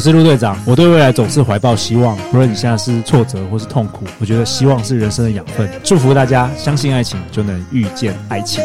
我是陆队长，我对未来总是怀抱希望，不论你现在是挫折或是痛苦，我觉得希望是人生的养分。祝福大家相信爱情，就能遇见爱情。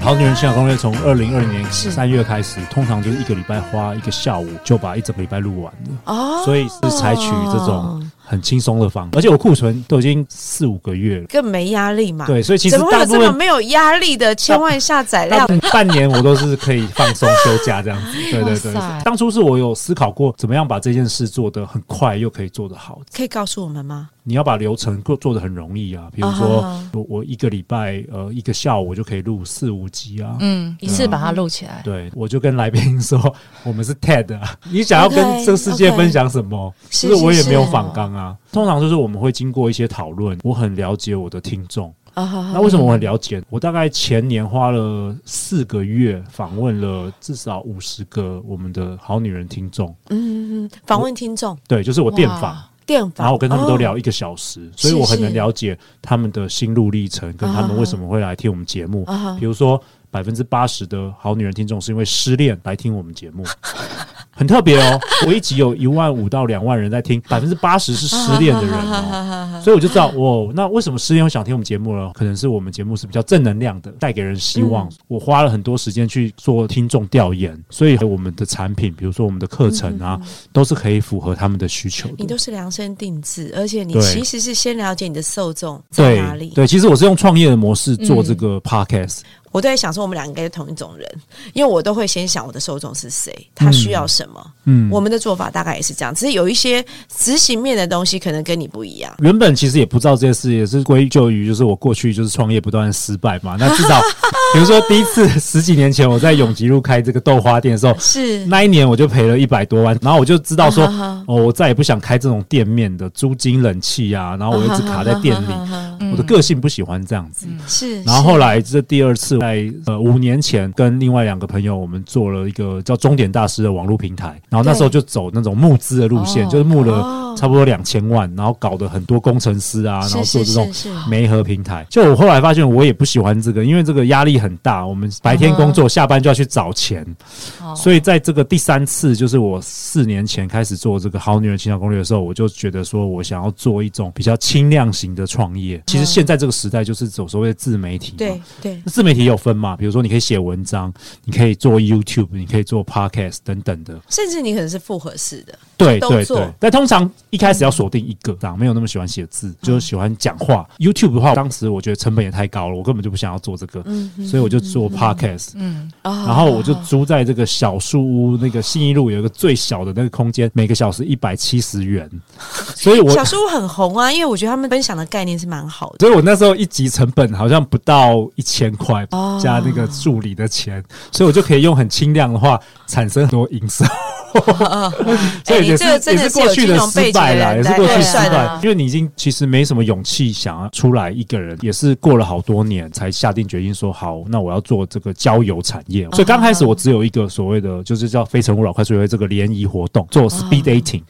好女人情感攻略从二零二零年三月开始，通常就是一个礼拜花一个下午就把一整个礼拜录完了，哦。所以是采取这种很轻松的方法，而且我库存都已经四五个月了。更没压力嘛？对，所以其实怎么会有大部分这么没有压力的千万下载量？半年我都是可以放松休假这样子。对对对，当初是我有思考过怎么样把这件事做得很快又可以做得好。可以告诉我们吗？你要把流程做做的很容易啊，比如说啊我我一个礼拜呃一个下午我就可以录四五集啊。嗯，一次把它录起来。对，我就跟来宾说，我们是 TED 啊，你想要跟这个世界分享什么？是就是我也没有反纲啊。通常就是我们会经过一些讨论，我很了解我的听众。那为什么我很了解？我大概前年花了四个月访问了至少五十个我们的好女人听众，嗯，访问听众。对，就是我电访。电访，然后我跟他们都哦聊一个小时，所以我很能了解他们的心路历程，跟他们为什么会来听我们节目。啊。比如说，百分之八十的好女人听众是因为失恋来听我们节目，很特别哦。我一集有一万五到两万人在听，百分之八十是失恋的人哦。所以我就知道，哦，那为什么失恋会想听我们节目了？可能是我们节目是比较正能量的，带给人希望。嗯我花了很多时间去做听众调研，所以我们的产品，比如说我们的课程啊，都是可以符合他们的需求你都是量身定制，而且你其实是先了解你的受众在对哪里。对，其实我是用创业的模式做这个 podcast，、我都在想说，我们俩应该是同一种人，因为我都会先想我的受众是谁，他需要什么。嗯，我们的做法大概也是这样，只是有一些执行面的东西可能跟你不一样。原本其实也不知道这些事，也是归咎于就是我过去就是创业不断失败嘛。那至少比如说第一次十几年前我在永吉路开这个豆花店的时候，是那一年我就赔了一百多万，然后我就知道说，哦，我再也不想开这种店面的租金、冷气啊，然后我一直卡在店里，我的个性不喜欢这样子。是。然后后来这第二次在呃五年前跟另外两个朋友，我们做了一个叫终点大师的网络平台，然后那时候就走那种募资的路线，哦就是募了哦差不多两千万，然后搞得很多工程师啊，然后做这种媒合平台。就我后来发现我也不喜欢这个，因为这个压力很大，我们白天工作，下班就要去找钱，哦。所以在这个第三次，就是我四年前开始做这个好女人情感攻略的时候，我就觉得说我想要做一种比较轻量型的创业。其实现在这个时代就是走所谓的自媒体嘛，对对。自媒体有分嘛，比如说你可以写文章，你可以做 YouTube，你可以做 Podcast 等等的。甚至你可能是复合式的，对对对，但通常一开始要锁定一个，这样没有那么喜欢写字，就是喜欢讲话。YouTube 的话，当时我觉得成本也太高了，我根本就不想要做这个，所以我就做 Podcast。嗯，然然后我就租在这个小树屋，那个信义路有一个最小的那个空间，每个小时一百七十元，所以我 小叔很红啊，因为我觉得他们分享的概念是蛮好的。所以我那时候一集成本好像不到一千块，哦。加那个助理的钱，所以我就可以用很轻量的话产生很多营收。所以这个真的也是有过去的失败啦，的人来也是过去失败啊，因为你已经其实没什么勇气想要出来一个人，也是过了好多年才下定决心说好，那我要做这个交友产业。所以刚开始我只有一个所谓的就是叫非诚勿扰快速约会这个联谊活动，做 speed dating。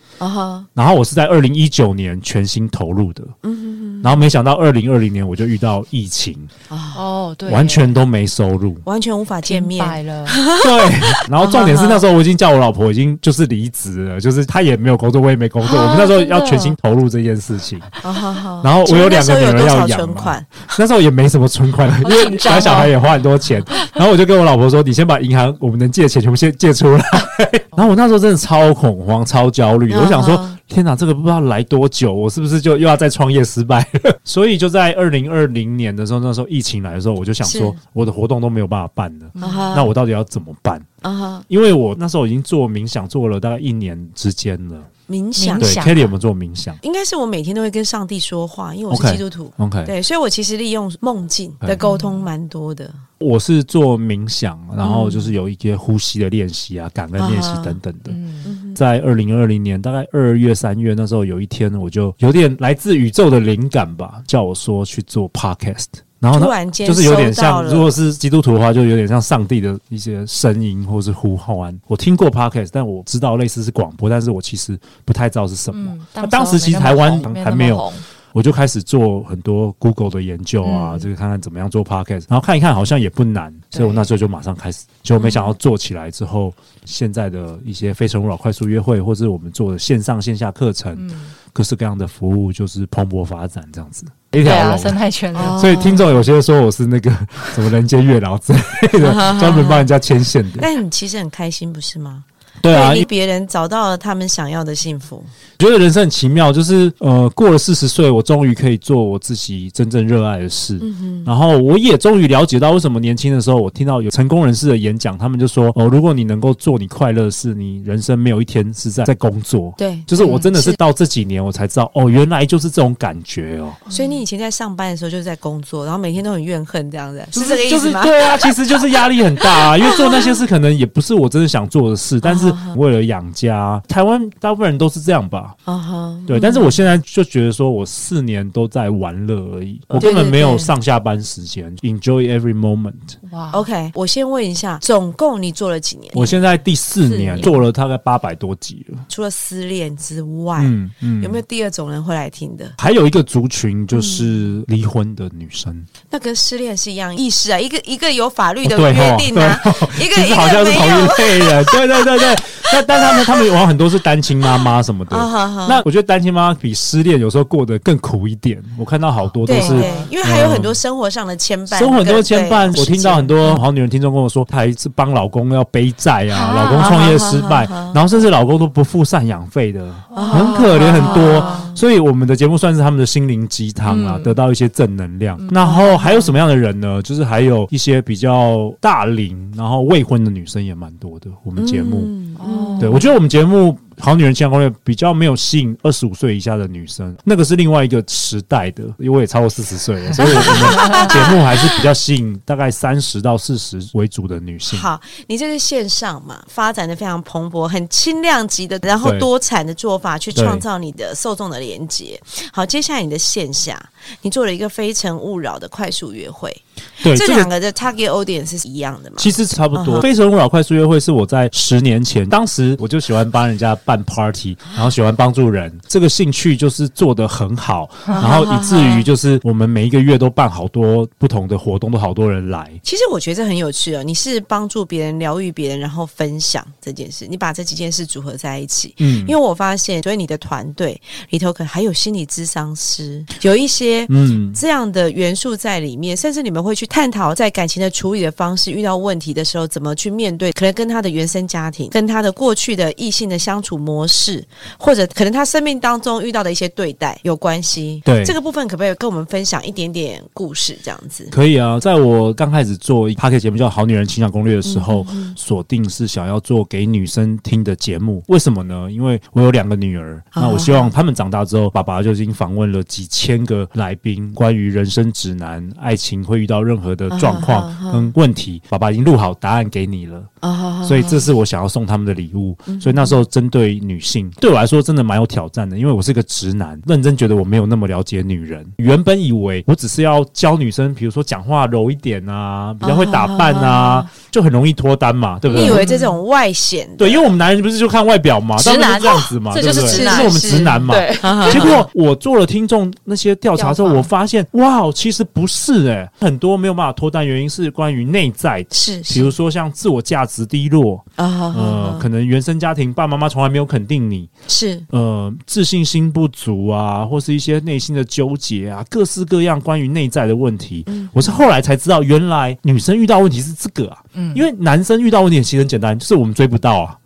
然后我是在二零一九年全心投入的，嗯然后没想到二零二零年我就遇到疫情，哦，对，完全都没收入。完全无法见面。了。对，然后重点是那时候我已经叫我老婆已经就是离职了，就是她也没有工作，我也没工作。啊我们那时候要全心投入这件事情，好好好。然后我有两个女儿要养嘛。存款，那时候也没什么存款，因为紧张哦。养小孩也花很多钱。然后我就跟我老婆说：“你先把银行我们能借的钱全部先借出来。”然后我那时候真的超恐慌、超焦虑，我想说嗯：“天哪，这个不知道来多久，我是不是就又要再创业失败了？” 所以就在二零二零年的时候，那时候疫情来的时候，我就想说，我的活动都没有办法办了，那我到底要怎么办？因为我那时候已经做冥想做了大概一年之间了，冥想对，Kelly 有没有做冥想应该是我每天都会跟上帝说话，因为我是基督徒。？OK，对，所以我其实利用梦境的沟通蛮多的。我是做冥想，然后就是有一些呼吸的练习啊、感恩练习等等的。嗯，在二零二零年大概二月、三月那时候，有一天我就有点来自宇宙的灵感吧，叫我说去做 podcast。然后呢突，然间就是有点像，如果是基督徒的话，就有点像上帝的一些声音或是呼唤。我听过 podcast，但我知道类似是广播，但是我其实不太知道是什么。当时其实台湾还没有，我就开始做很多 Google 的研究啊，嗯。这个看看怎么样做 podcast，然后看一看好像也不难，所以我那时候就马上开始，就没想到做起来之后，现在的一些非诚勿扰快速约会，或是我们做的线上线下课程，嗯，各式各样的服务，就是蓬勃发展这样子一对啊，条龙。生态圈所以听众有些说我是那个 什么人间月老之类的，专门帮人家牵线的。但你其实很开心，不是吗？对啊，别人找到了他们想要的幸福。觉得人生很奇妙，就是呃，过了四十岁，我终于可以做我自己真正热爱的事。嗯然后我也终于了解到，为什么年轻的时候，我听到有成功人士的演讲，他们就说：哦，如果你能够做你快乐的事，你人生没有一天是在在工作。对，就是我真的是是到这几年，我才知道，哦，原来就是这种感觉哦，所以你以前在上班的时候就是在工作，然后每天都很怨恨这样子，就是这个意思吗？是对啊，其实就是压力很大啊，因为做那些事可能也不是我真的想做的事，但 是为了养家，台湾大部分人都是这样吧。啊哈，对，但是我现在就觉得说，我四年都在玩乐而已，我根本没有上下班时间，enjoy every moment。哇，OK，我先问一下，总共你做了几年？我现在第四四年。年做了大概八百多集了，除了失恋之外，嗯嗯。有没有第二种人会来听的？还有一个族群就是离婚的女生，那跟失恋是一样意思啊，一个一个有法律的约哦定啊，一个其一个实好像是同没有。一类人，对对对对。但但他们他们有很多是单亲妈妈什么的。那我觉得单亲妈妈比失恋有时候过得更苦一点。我看到好多都是因为还有很多生活上的牵绊，生活很多牵绊，我听到很多好女人听众跟我说，她一次帮老公要背债啊，老公创业失败，然后甚至老公都不付赡养费的，很可怜很多。所以我们的节目算是他们的心灵鸡汤啊，嗯得到一些正能量。然后还有什么样的人呢？就是还有一些比较大龄，然后未婚的女生也蛮多的。我们节目，嗯。哦。对我觉得我们节目《好女人情感攻略》比较没有吸引二十五岁以下的女生，那个是另外一个时代的，因为我也超过四十岁了，所以我们节目还是比较吸引大概三十到四十为主的女性。好，你这是线上嘛，发展的非常蓬勃，很轻量级的，然后多产的做法去创造你的受众的连接。好，接下来你的线下，你做了一个非诚勿扰的快速约会，对，这两个的 target audience 是一样的嘛？其实差不多。嗯非诚勿扰快速约会是我在十年前，当时我就喜欢帮人家办 party，然后喜欢帮助人，这个兴趣就是做得很好，然后以至于就是我们每一个月都办好多不同的活动，都好多人来。其实我觉得这很有趣哦，你是帮助别人、疗愈别人，然后分享这件事，你把这几件事组合在一起。嗯因为我发现，所以你的团队里头可能还有心理咨商师，有一些嗯，这样的元素在里面，甚至你们会去探讨在感情的处理的方式，遇到问题的时候怎么去面对，可能跟他的原生家庭、跟他的过去的异性的相处模式，或者可能他生命当中遇到的一些对待有关系。对这个部分，可不可以跟我们分享一点点故事？这样子，可以啊，在我刚开始做 p a r k 节目叫《好女人情感攻略》的时候，锁定是想要做给女生听的节目。为什么呢？因为我有两个女儿，那我希望她们长大之后，爸爸就已经访问了几千个来宾，关于人生指南、爱情会遇到任何的状况跟问题，爸爸已经录好答案给你了。啊所以这是我想要送他们的礼物。所以那时候针对女性，对我来说真的蛮有挑战的，因为我是个直男，认真觉得我没有那么了解女人。原本以为我只是要教女生，比如说讲话柔一点啊，比较会打扮啊，就很容易脱单嘛，对不对？你以为这种外显对，因为我们男人不是就看外表嘛，直男当然是这样子嘛，这对不对就是直男这是我们直男嘛。结果我做了听众那些调查之后，我发现哇，其实不是诶、很多没有办法脱单，原因是关于内在，是比如说像自我价值低落，啊呃，可能原生家庭爸爸妈妈从来没有肯定你，是。呃，自信心不足啊，或是一些内心的纠结啊，各式各样关于内在的问题。我是后来才知道，原来女生遇到问题是这个啊，嗯因为男生遇到问题其实很简单，就是我们追不到啊。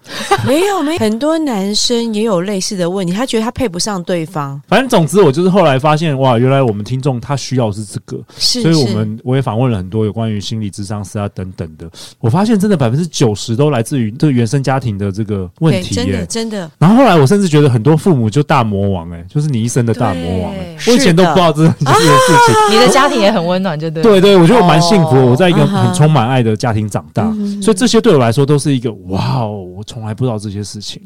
没有没有，很多男生也有类似的问题，他觉得他配不上对方，反正总之，我就是后来发现，哇，原来我们听众他需要的是这个，是，所以我们我也访问了很多有关于心理智商师啊等等的，我发现真的百分之九十都来自于这个原生家庭的这个问题对真的。真的。然后后来我甚至觉得很多父母就大魔王哎、就是你一生的大魔王哎、我以前都不知道这这件事情。你的家庭也很温暖，就对。对对，我觉得我蛮幸福我在一个很充满爱的家庭长大，嗯所以这些对我来说都是一个哇哦，我从来不知道这些事情。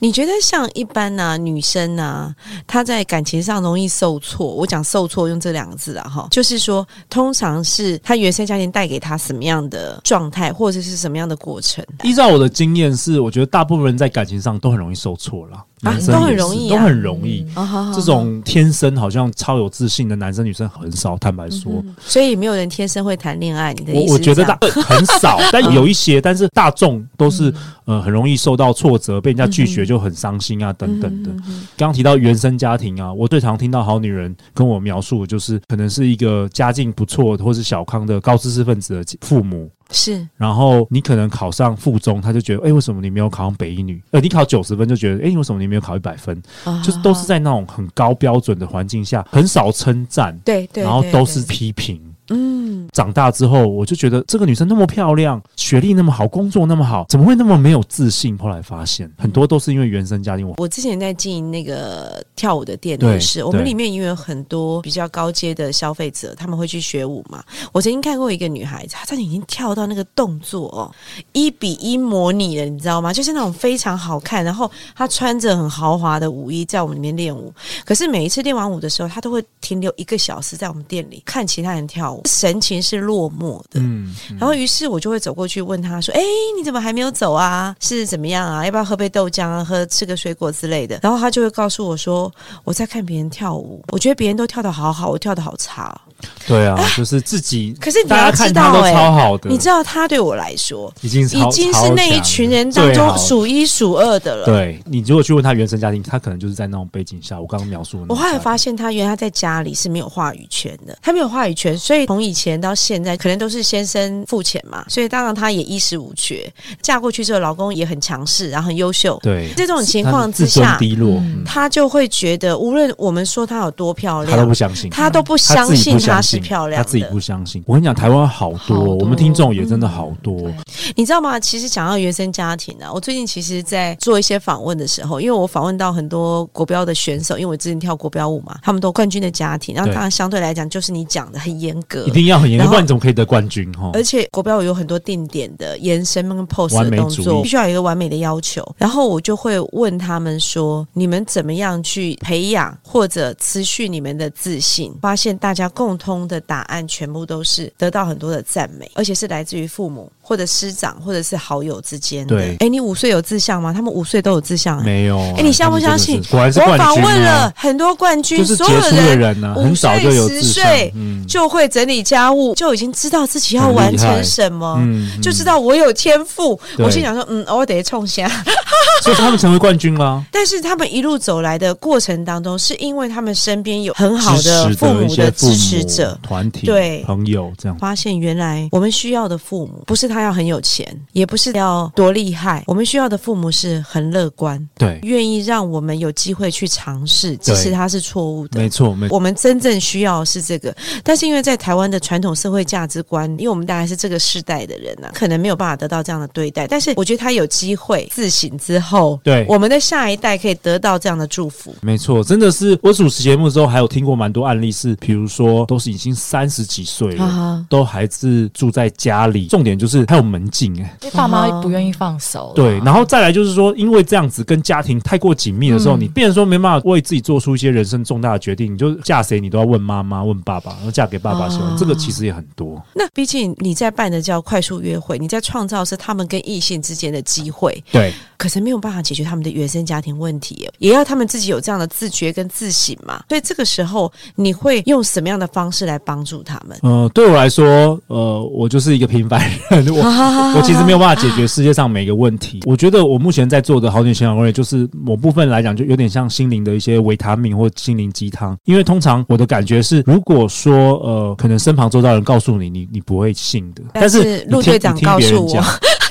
你觉得像一般呢、女生呢、她在感情上容易受挫？我讲受挫用这两个字啊，哈，就是说，通常是她原生家庭带给她什么样的状态，或者是什么样的过程？依照我的经验是，我觉得大部分人在感情上都很容易受挫啦，啊男生都很容易啊都很容易。这种天生好像超有自信的男生女生很少，坦白说，所以没有人天生会谈恋爱。你的意思我我觉得 很少，但有一些，但是大众都是呃很容易受到挫折，被人家拒绝就很伤心啊等等的。刚刚提到原生家庭啊，我最常听到好女人跟我描述的就是，可能是一个家境不错或是小康的高知识分子的父母。是然后你可能考上附中，他就觉得，哎、为什么你没有考上北一女？呃，你考九十分就觉得，哎、为什么你没有考一百分？哦就是都是在那种很高标准的环境下，很少称赞，对对，然后都是批评。嗯，长大之后，我就觉得这个女生那么漂亮，学历那么好，工作那么好，怎么会那么没有自信？后来发现，很多都是因为原生家庭。我我之前在经营那个跳舞的店对也是，我们里面因为有很多比较高阶的消费者，他们会去学舞嘛。我曾经看过一个女孩子，她真的已经跳到那个动作哦，一比一模拟了，你知道吗？就是那种非常好看，然后她穿着很豪华的舞衣在我们里面练舞。可是每一次练完舞的时候，她都会停留一个小时在我们店里看其他人跳舞，神情是落寞的。嗯，然后于是我就会走过去问他说：“哎，你怎么还没有走啊？是怎么样啊？要不要喝杯豆浆啊？喝吃个水果之类的？”然后他就会告诉我说：“我在看别人跳舞，我觉得别人都跳的好好，我跳的好差。对啊，就是自己，可是你大要知道哎超好的，你知道他对我来说，已经超已经是那一群人当中。数一数二的了。对你如果去问他原生家庭，他可能就是在那种背景下，我刚刚描述。我后来发现他原来在家里是没有话语权的，他没有话语权，所以从以前到现在，可能都是先生付钱嘛，所以当然他也衣食无缺。嫁过去之后，老公也很强势，然后很优秀。对这种情况之下，低落，他就会觉得，无论我们说他有多漂亮他都亮不，相信，他都不相信相信漂亮的。他自己不相信。我跟你讲，台湾好多，我们听众也真的好多。你知道吗？其实讲到原生家庭啊，我最近其实，在做一些访问的时候，因为我访问到很多国标的选手，因为我之前跳国标舞嘛，他们都冠军的家庭，然后当然相对来讲，就是你讲的很严格一。定要很严格，不然你怎么可以得冠军？哈，而且国标舞有很多定点的延伸跟 pose 的动作，必须要有一个完美的要求。然后我就会问他们说：你们怎么样去培养或者持续你们的自信？发现大家共通的答案全部都是得到很多的赞美，而且是来自于父母或者师长或者是好友之间的。对哎，你五岁有志向吗？他们五岁都有志向、哎没有。哎哎，你相不相信？果然是我冠军访问啊了很多冠军，就是杰所有出的人人呢，五很早就有岁志向10岁，嗯就会整理家务，就已经知道自己要完成什么。嗯就知道我有天赋。我心想说，嗯，我得冲下。所以他们成为冠军了。但是他们一路走来的过程当中，是因为他们身边有很好的父母的支持母者。团体、对朋友这样。发现原来我们需要的父母，不是他要很有钱，也不是要多厉害，我们需要的父母是很乐观，对，愿意让我们有机会去尝试，即使他是错误的没。错，没错。我们真正需要的是这个，但是因为在台湾的传统社会价值观，因为我们大概是这个世代的人呢、可能没有办法得到这样的对待。但是我觉得他有机会自省之后，对我们的下一代可以得到这样的祝福。没错，真的是我主持节目之后，还有听过蛮多案例是，比如说都是已经三十几岁了，啊，都还是住在家里，重点就是还有门禁哎、因为爸妈不愿意放手。对，然后再来就是说，因为这样子跟家庭太过紧密的时候，嗯你变成说没办法为自己做出一些人生重大的决定，你就嫁谁你都要问妈妈、问爸爸，然后嫁给爸爸喜欢，啊这个其实也很多。那毕竟你在办的叫快速约会，你在创造是他们跟异性之间的机会，对，可是没有办法解决他们的原生家庭问题，也要他们自己有这样的自觉跟自省嘛。所以这个时候，你会用什么样的方式来帮助他们？呃，对我来说，呃，我就是一个平凡人，我 我其实没有办法解决世界上每个问题。我觉得我目前在做的好点情感攻略，就是某部分来讲，就有点像心灵的一些维他命或心灵鸡汤。因为通常我的感觉是，如果说呃，可能身旁周遭人告诉你，你你不会信的，但是陆队长告诉我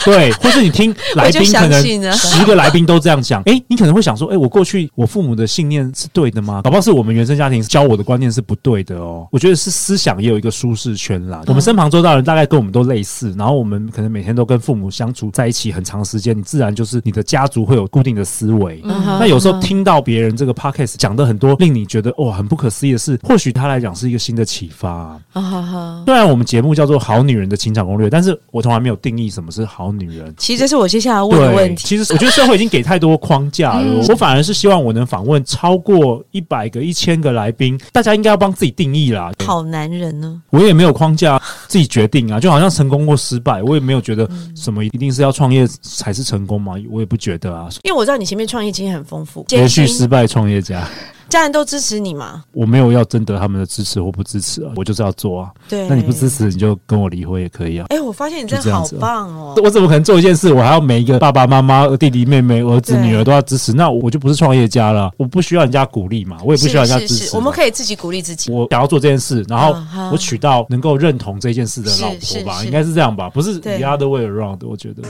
对，或是你听 来宾可能十个来宾都这样讲，哎，你可能会想说，哎，我过去我父母的信念是对的吗？搞不好是我们原生家庭教我的观念是不对的哦。我觉得是思想也有一个舒适圈啦。我们身旁周遭人大概跟我们都类似，然后我们可能每天都跟父母相处在一起很长时间，你自然就是你的家族会有固定的思维。嗯那有时候听到别人这个 podcast 讲的很多令你觉得哇很不可思议的事，或许他来讲是一个新的启发。虽然我们节目叫做《好女人的情场攻略》，但是我从来没有定义什么是好女人。其实这是我接下来要问的问题。其实我觉得社会已经给太多框架了，嗯我反而是希望我能访问超过一百个、一千个来宾，大家应该要帮自己定义啦。好男人呢？我也没有框架，自己决定啊，就好像成功或失败，我也没有觉得什么一定是要创业才是成功嘛，我也不觉得啊。因为我知道你前面创业经验很丰富，连续失败创业家，家人都支持你吗？我没有要征得他们的支持或不支持啊，我就是要做啊。对。那你不支？持，你就跟我离婚也可以啊。哎、我发现你真的好棒哦！我怎么可能做一件事，我还要每一个爸爸妈妈、弟弟妹妹、儿子、女儿都要支持？那我就不是创业家了。我不需要人家鼓励嘛，我也不需要人家支持。是是是，我们可以自己鼓励自己。我想要做这件事，然后我娶到能够认同这件事的老婆吧，是应该是这样吧？不是 other way around，我觉得。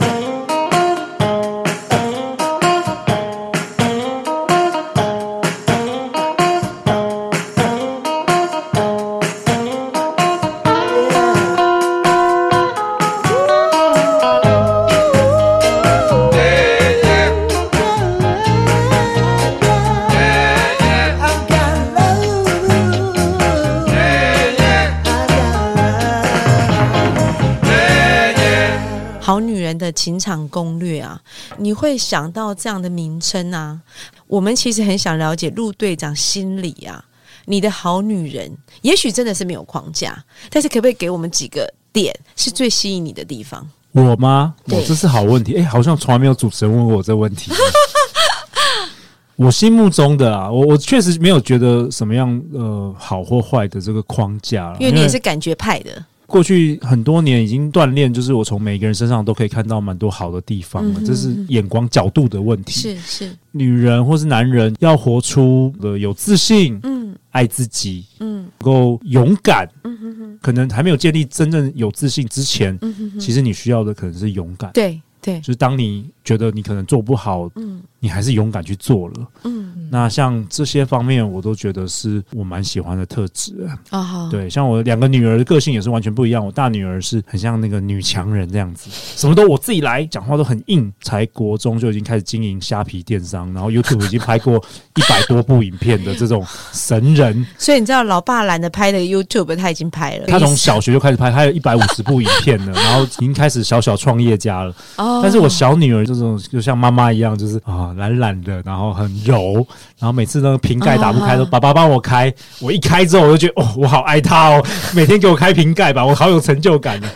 情场攻略啊，你会想到这样的名称啊？我们其实很想了解陆队长心里啊，你的好女人，也许真的是没有框架，但是可不可以给我们几个点是最吸引你的地方？我吗？我这是好问题。哎、好像从来没有主持人问过我这问题。我心目中的啊，我我确实没有觉得什么样呃好或坏的这个框架，因为你也是感觉派的，过去很多年已经锻炼，就是我从每个人身上都可以看到蛮多好的地方了，嗯这是眼光角度的问题。是是，女人或是男人要活出呃有自信、嗯。爱自己、嗯。能够勇敢，嗯哼哼，可能还没有建立真正有自信之前，嗯哼哼，其实你需要的可能是勇敢。对对，就是当你觉得你可能做不好，嗯你还是勇敢去做了。嗯那像这些方面，我都觉得是我蛮喜欢的特质。啊好，对，像我两个女儿的个性也是完全不一样。我大女儿是很像那个女强人这样子，什么都我自己来，讲话都很硬。才国中就已经开始经营虾皮电商，然后 YouTube 已经拍过一百多部影片的这种神人。所以你知道老爸懒得拍的 YouTube 他已经拍了，他从小学就开始拍，他有一百五十部影片了，然后已经开始小小创业家了。哦但是我小女儿这种就像妈妈一样，就是啊懒懒的，然后很柔，然后每次那个瓶盖打不开，啊都爸爸帮我开。我一开之后，我就觉得哦，我好爱他哦，每天给我开瓶盖吧，我好有成就感呢。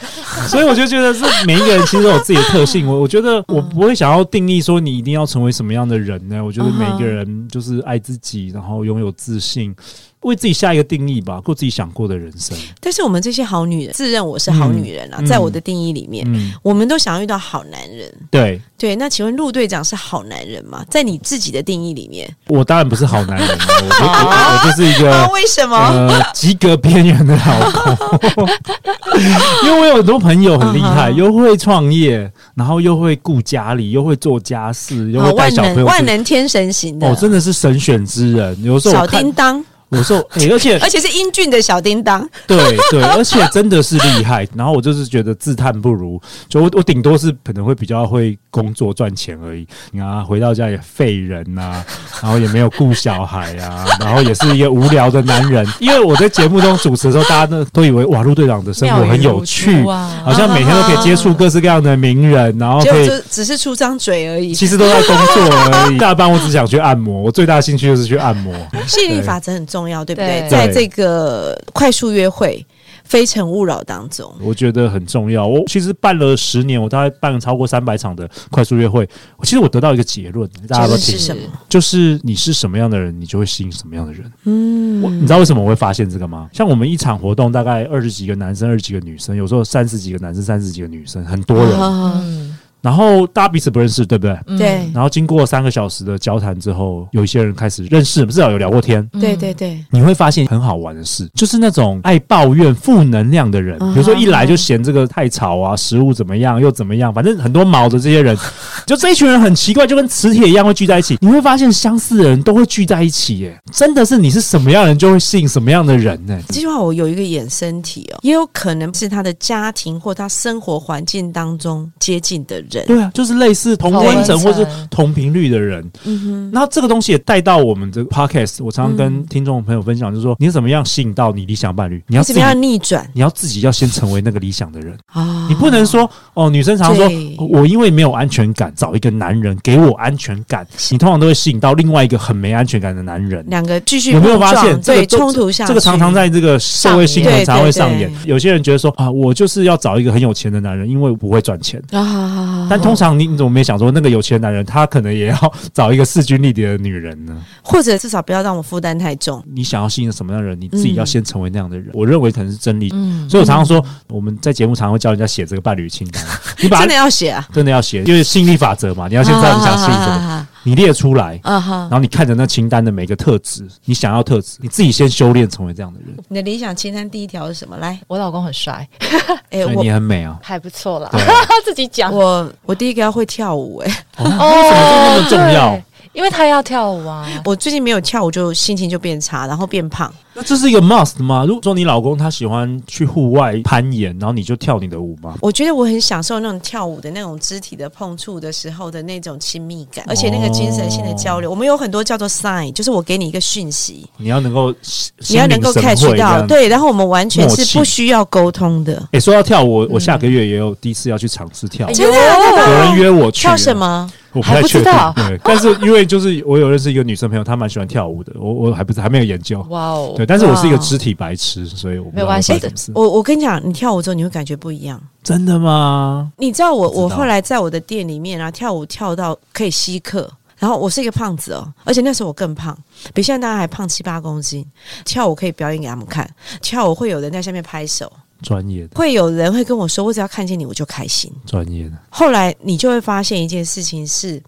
所以我就觉得是每一个人其实都有自己的特性。我我觉得我不会想要定义说你一定要成为什么样的人呢？我觉得每一个人就是爱自己，然后拥有自信。为自己下一个定义吧，过自己想过的人生。但是我们这些好女人自认我是好女人啊，嗯在我的定义里面，嗯，我们都想要遇到好男人。对对，那请问陆队长是好男人吗？在你自己的定义里面，我当然不是好男人了，我就 我我我就是一个啊，为什么？呃，及格边缘的老公，因为我有很多朋友很厉害，嗯又会创业，然后又会顾家里，又会做家事，又会带万能小朋友去。万能天神型的，哦，真的是神选之人。有时候小叮，当，有时候哎、而且而且是英俊的小叮当。对对，而且真的是厉害。然后我就是觉得自叹不如，就我我顶多是可能会比较会工作赚钱而已。你看、啊、回到家也废人呐、然后也没有顾小孩啊，然后也是一个无聊的男人。因为我在节目中主持的时候，大家呢都以为哇，陆队长的生活很有趣，哇好像每天都可以接触各式各样的名人，然后就只是出张嘴而已。其实都在工作而已。大半我只想去按摩，我最大的兴趣就是去按摩。吸引力法则很重要，对不对？对在这个快速约会、非诚勿扰当中，我觉得很重要。我其实办了十年，我大概办了超过三百场的快速约会。其实我得到一个结论，大家都听结论是，什么？就是你是什么样的人，你就会吸引什么样的人。嗯我你知道为什么我会发现这个吗？像我们一场活动，大概二十几个男生，二十几个女生，有时候三十几个男生，三十几个女生，很多人。然后大家彼此不认识，对不对？嗯。对。然后经过三个小时的交谈之后，有一些人开始认识，至少有聊过天。对对对，你会发现很好玩的事，就是那种爱抱怨、负能量的人，比如说一来就嫌这个太吵啊，食物怎么样又怎么样，反正很多毛的这些人，就这一群人很奇怪，就跟磁铁一样会聚在一起。你会发现相似的人都会聚在一起，耶，真的是你是什么样的人就会吸引什么样的人呢？这句话我有一个衍生体哦，也有可能是他的家庭或他生活环境当中接近的人。对啊，就是类似同温层或是同频率的人。嗯哼，然后这个东西也带到我们这个 podcast，我常常嗯跟听众朋友分享，就是说你怎么样吸引到你理想伴侣，你要怎么样逆转你要自己要先成为那个理想的人。啊？你不能说哦，女生常说我因为没有安全感，找一个男人给我安全感，你通常都会吸引到另外一个很没安全感的男人。两个继续有没有发现这个对冲突下？这个常常在这个社会新闻常常会上演。有些人觉得说啊，我就是要找一个很有钱的男人，因为我不会赚钱。啊，但通常你你怎么没想说，那个有钱的男人他可能也要找一个势均力敌的女人呢？或者至少不要让我负担太重。你想要吸引什么样的人，你自己嗯要先成为那样的人。我认为可能是真理。嗯，所以我常常说，我们在节目常常会教人家写这个伴侣清单，你把真的要写啊！真的要写，因为吸引力法则嘛，你要先知道你想吸引什么，么你列出来，啊哈然！后你看着那清单的每个特质，你想要特质，你自己先修炼成为这样的人，你的理想清单第一条是什么？来，我老公很帅，哎，所以你很美啊。还不错啦对，自己讲。我我第一个要会跳舞，哎，哦，为什么这么重要对？因为他要跳舞啊。我最近没有跳舞，就心情就变差，然后变胖。那这是一个 must 吗？如果说你老公他喜欢去户外攀岩，然后你就跳你的舞吗？我觉得我很享受那种跳舞的那种肢体的碰触的时候的那种亲密感，而且那个精神性的交流，我们有很多叫做 sign，就是我给你一个讯息，你要能够，你要能够 catch 到，。对，然后我们完全是不需要沟通的。哎、说到跳舞，我我下个月也有第一次要去尝试跳有啊人约我去，跳什？么？我不太确定对，但是因为就是我有认识一个女生朋友，她蛮喜欢跳舞的，我我还不是还没有研究，哇哦，对，但是我是一个肢体白痴，所以没有关系我我跟你讲，你跳舞之后你会感觉不一样。真的吗？你知道我我后来在我的店里面啊，跳舞跳到可以吸客。然后我是一个胖子哦，而且那时候我更胖，比现在大家还胖七八公斤。跳舞可以表演给他们看，跳舞会有人在下面拍手，专业的，会有人会跟我说，我只要看见你我就开心。专业的，后来你就会发现一件事情是，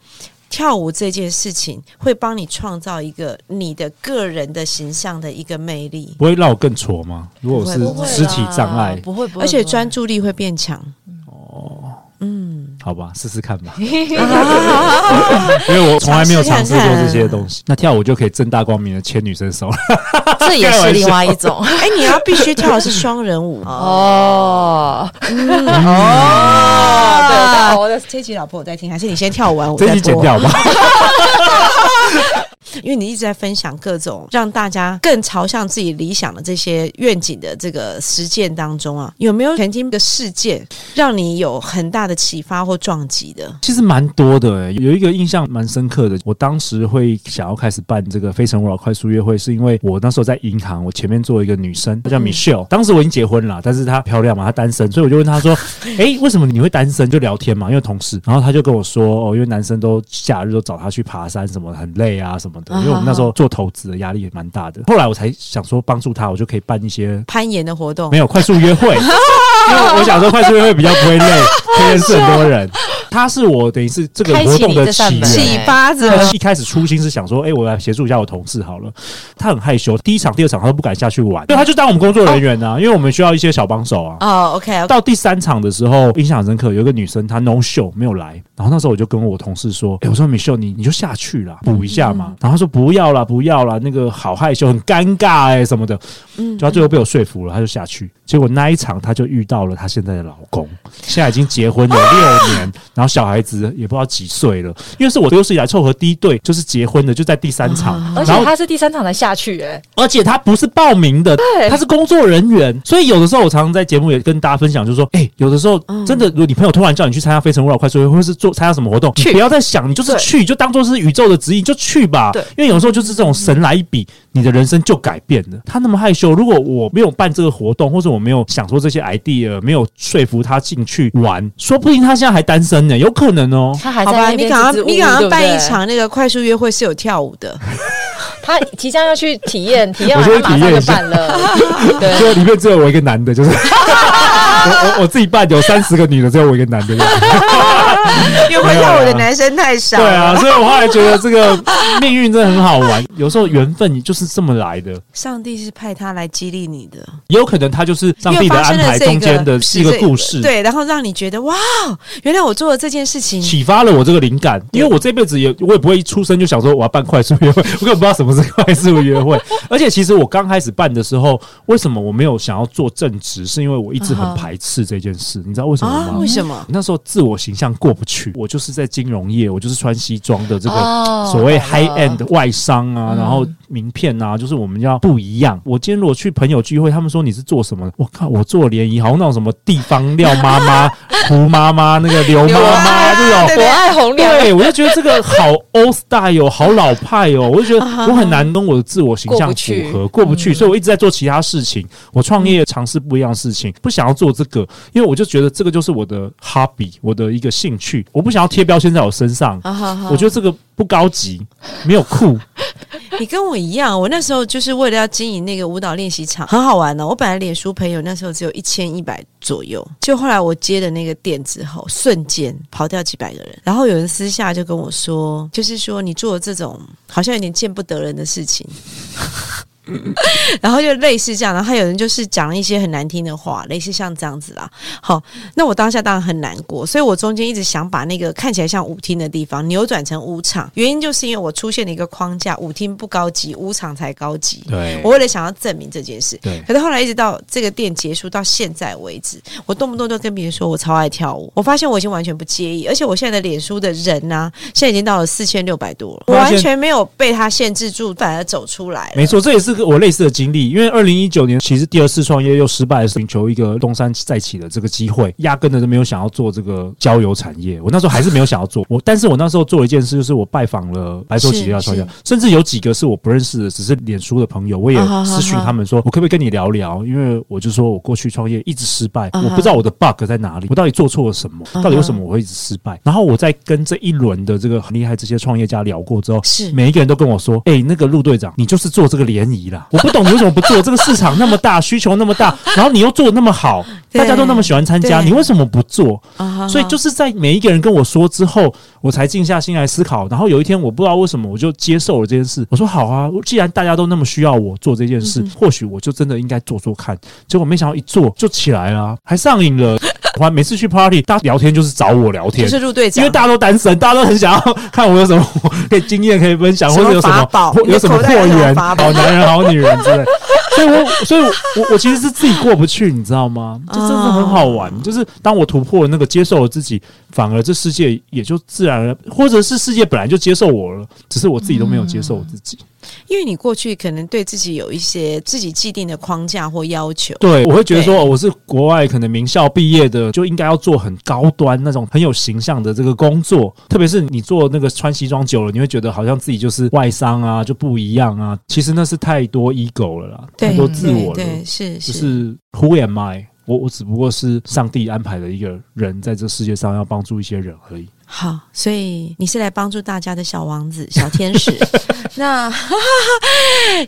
跳舞这件事情会帮你创造一个你的个人的形象的一个魅力，不会让我更挫吗？如果是肢体障碍，不会，不会。而且专注力会变强。哦。嗯，好吧，试试看吧，因为我从来没有尝试过这些东西。那跳舞就可以正大光明的牵女生手。了，这也是另外一种。哎，你要必须跳的是双人舞。哦。嗯。哦，对，我的这集老婆我在听，还是你先跳完我这再剪掉吧。因为你一直在分享各种让大家更朝向自己理想的这些愿景的这个实践当中啊，有没有曾经的事件让你有很大的启发或撞击的？其实蛮多的、欸，有一个印象蛮深刻的。我当时会想要开始办这个非诚勿扰快速约会，是因为我那时候在银行，我前面坐一个女生，她叫 Michelle，、当时我已经结婚了，但是她漂亮嘛，她单身，所以我就问她说：“诶，为什么你会单身？”就聊天嘛，因为同事，然后她就跟我说：“哦，因为男生都假日都找她去爬山，什么很累啊什么的。”因为我们那时候做投资的压力也蛮大的。后来我才想说帮助他，我就可以办一些攀岩的活动没有快速约会，因为我想说快速约会比较不会累，可以认识很多人。他是我等于是这个活动的启。启发者一开始初心是想说，哎、我来协助一下我同事好了。他很害羞，第一场、第二场他都不敢下去玩，对，他就当我们工作人员啊，因为我们需要一些小帮手啊。哦，OK，到第三场的时候，印象很深刻，有一个女生她 no show 没有来，然后那时候我就跟我同事说，哎、我说米秀你你就下去啦，补一下嘛。然后他说不要啦，不要啦，那个好害羞，很尴尬哎、什么的。嗯就他最后被我说服了，他就下去。结果那一场他就遇到了她现在的老公，现在已经结婚有六年，然后小孩子也不知道几岁了。因为是我有史以来凑合第一对就是结婚的，就在第三场，而且他是第三场才下去，哎，而且他不是报名的，对。他是工作人员，所以有的时候我常常在节目也跟大家分享，就是说，哎、有的时候真的，如果你朋友突然叫你去参加《非诚勿扰》快速约会，或是做参加什么活动，你不要再想，你就是去，就当做是宇宙的指引，就去吧。对。因为有时候就是这种神来一笔，你的人生就改变了。他那么害羞，如果我没有办这个活动，或者我没有想说这些 idea，没有说服他进去玩，说不定他现在还单身呢，有可能哦。他还好吧，在那边你赶快支支吾吾你赶快对不对办一场那个快速约会是有跳舞的，他即将要去体验，体验我先完他马上体验一下就办了，对，就里面只有我一个男的，就是我我我自己办有三十个女的，只有我一个男的。约会到我的男生太少。对啊，，所以我后来觉得这个命运真的很好玩，有时候缘分就是这么来的，上帝是派他来激励你的，也有可能他就是上帝的安排中间的是一个故事，对，然后让你觉得哇，原来我做了这件事情，启发了我这个灵感。因为我这辈子也我也不会一出生就想说我要办快速约会，我根本不知道什么是快速约会。而且其实我刚开始办的时候，为什么我没有想要做正职？是因为我一直很排斥这件事，你知道为什么啊？吗？为什么？那时候自我形象过不去，我就是在金融业，我就是穿西装的这个哦所谓 high end 外商啊，然后名片啊，就是我们要不一样。我今天如果去朋友聚会，他们说你是做什么？的？我靠，我做联谊，好像那种什么地方廖妈妈、胡妈妈、那个刘妈妈这种。我爱红娘，对，我就觉得这个好 old style，好老派哦，我就觉得我很难跟我的自我形象符合，过不去，所以我一直在做其他事情。我创业尝试不一样的事情，不想要做这个，因为我就觉得这个就是我的 hobby，我的一个兴趣，我不想要贴标签在我身上。我觉得这个不高级，没有酷。你跟我一样，我那时候就是为了要经营那个舞蹈练习场，很好玩哦。我本来脸书朋友那时候只有一千一百左右，就后来我接的那个店之后，瞬间跑掉几百个人。然后有人私下就跟我说，就是说你做这种好像有点见不得人的事情。然后就类似这样，然后还有人就是讲了一些很难听的话，类似像这样子啦。好，那我当下当然很难过，所以我中间一直想把那个看起来像舞厅的地方扭转成舞场，原因就是因为我出现了一个框架，舞厅不高级，舞场才高级。对我为了想要证明这件事，对可是后来一直到这个店结束到现在为止，我动不动就跟别人说我超爱跳舞。我发现我已经完全不介意，而且我现在的脸书的人呢、现在已经到了四千六百多了，我完全没有被他限制住，反而走出来了。没错，这也是个我类似的经历。因为二零一九年其实第二次创业又失败，寻求一个东山再起的这个机会，压根的都没有想要做这个交友产业。我那时候还是没有想要做，我但是我那时候做了一件事，就是我拜访了白手起家创业，甚至有几个是我不认识的，只是脸书的朋友，我也私讯他们说，我可不可以跟你聊聊？因为我就说我过去创业一直失败，我不知道我的 bug 在哪里，我到底做错了什么，到底为什么我会一直失败？然后我在跟这一轮的这个很厉害这些创业家聊过之后，是每一个人都跟我说：“哎、那个陆队长，你就是做这个联谊啦！我不懂你为什么不做？这个市场那么大，需求那么大，然后你又做的那么好，大家都那么喜欢参加，你为什么不做？”所以就是在每一个人跟我说之后，我才静下心来思考。然后有一天，我不知道为什么，我就接受了这件事。我说：“好啊，既然大家都那么需要我做这件事，嗯或许我就真的应该做做看。”结果没想到一做就起来了，还上瘾了。我每次去 party，大家聊天就是找我聊天就，是入队长，因为大家都单身，大家都很想要看我有什么 可以经验可以分享，或者有什么或有什么货源，好男人、好女人之类。所以我，所以我我我其实是自己过不去，你知道吗？就真的很好玩。就是当我突破了那个接受了自己，反而这世界也就自然而然，或者是世界本来就接受我了，只是我自己都没有接受我自己。因为你过去可能对自己有一些自己既定的框架或要求，对，我会觉得说，哦我是国外可能名校毕业的，就应该要做很高端那种很有形象的这个工作。特别是你做那个穿西装久了，你会觉得好像自己就是外商啊，就不一样啊。其实那是太多 ego 了啦，太多自我了。对，对是就是是 Who am I？我我只不过是上帝安排的一个人，在这世界上要帮助一些人而已。好，所以你是来帮助大家的小王子、小天使。那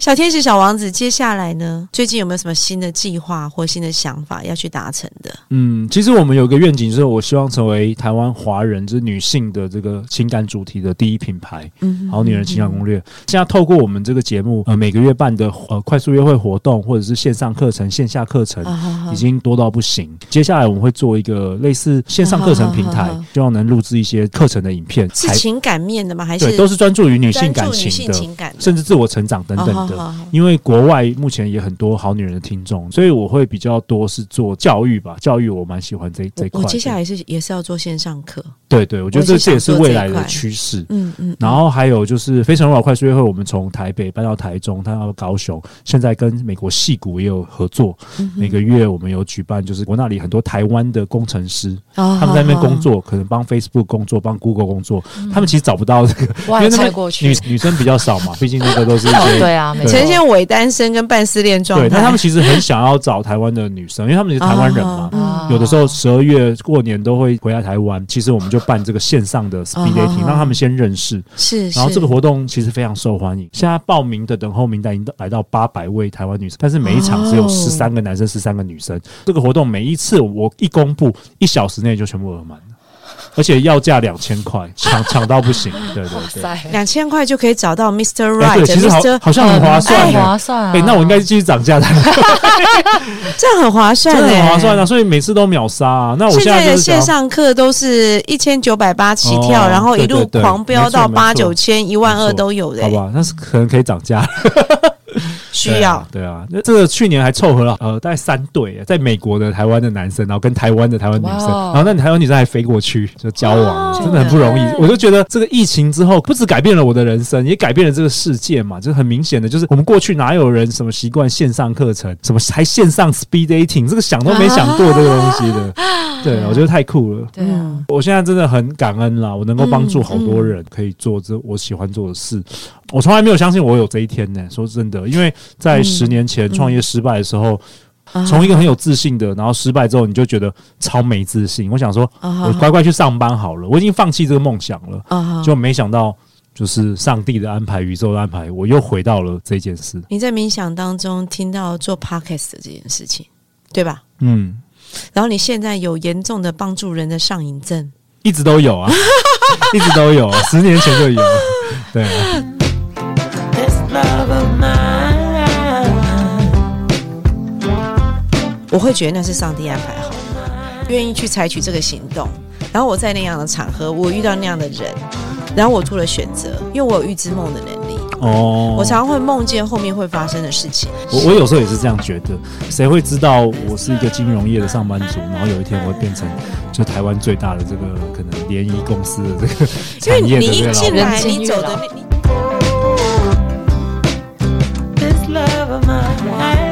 小天使、小王子，接下来呢？最近有没有什么新的计划或新的想法要去达成的？嗯，其实我们有个愿景，就是我希望成为台湾华人，就是女性的这个情感主题的第一品牌。嗯好女人情感攻略，现在透过我们这个节目，呃，每个月办的呃快速约会活动，或者是线上课程、线下课程，啊已经多到不行。接下来我们会做一个类似线上课程平台希望能录制一些课程的影片，是情感面的吗？还是对，都是专注于女性感情的，情感甚至自我成长等等的。因为国外目前也很多好女人的听众，所以我会比较多是做教育吧。教育我蛮喜欢这这一块。我我接下来是也是要做线上课，对对，我觉得这这也是未来的趋势。嗯嗯，然后还有就是《非诚勿扰》快速约会，我们从台北搬到台中，搬到高雄，现在跟美国戏谷也有合作。嗯每个月我们有举办，就是我那里很多台湾的工程师，他他们在那边工作，可能帮 Facebook 工作，帮 Google 工作，嗯他们其实找不到这个，因为那边女。女生比较少嘛，毕竟那个都是一 哦，些对啊，呈。现伪单身跟半失恋状对，态。但他们其实很想要找台湾的女生，因为他们也是台湾人嘛。有的时候十二月过年都会回来台湾，其实我们就办这个线上的 speed 啊 dating，、哈让他们先认识。是，然后这个活动其实非常受欢迎，现在报名的等候名单已经来到八百位台湾女生，但是每一场只有哦十三个男生，十三个女生。这个活动每一次我一公布，一小时内就全部额满了。而且要价两千块，抢抢到不行。对 对对。塞，两千块就可以找到 Mr. 哎 Right，对，其实好 Mr. 好像很划算很。划算啊！哎，那我应该继续涨价的，这样很划算、真的欸，很划算啊！所以每次都秒杀啊。那我现现在在的线上课都是一千九百八起跳，哦然后一路狂飙到八九千、一万二都有的、好吧，那是可能可以涨价。需要。对啊，那这个去年还凑合了呃，大概三对，在美国的台湾的男生，然后跟台湾的台湾女生，然后那台湾女生还飞过去就交往，哦真的很不容易。我就觉得这个疫情之后，不止改变了我的人生，也改变了这个世界嘛。就是很明显的，就是我们过去哪有人什么习惯线上课程，什么还线上 speed dating，这个想都没想过这个东西的。对，我觉得太酷了。对啊，我现在真的很感恩啦，我能够帮助好多人，可以做这我喜欢做的事。我从来没有相信我有这一天呢。说真的，因为在十年前创业失败的时候，从一个很有自信的，然后失败之后，你就觉得超没自信。我想说，我乖乖去上班好了，我已经放弃这个梦想了。啊就没想到，就是上帝的安排，宇宙的安排，我又回到了这件事。你在冥想当中听到做 podcast 的这件事情，对吧？嗯，然后你现在有严重的帮助人的上瘾症，一直都有啊，一直都有，十年前就有。对啊。我会觉得那是上帝安排好愿意去采取这个行动然后我在那样的场合我遇到那样的人然后我做了选择因为我有预知梦的能力。哦。我常常会梦见后面会发生的事情我我有时候也是这样觉得谁会知道我是一个金融业的上班族然后有一天我会变成就台湾最大的这个可能联谊公司的这个因为你一进来你走的那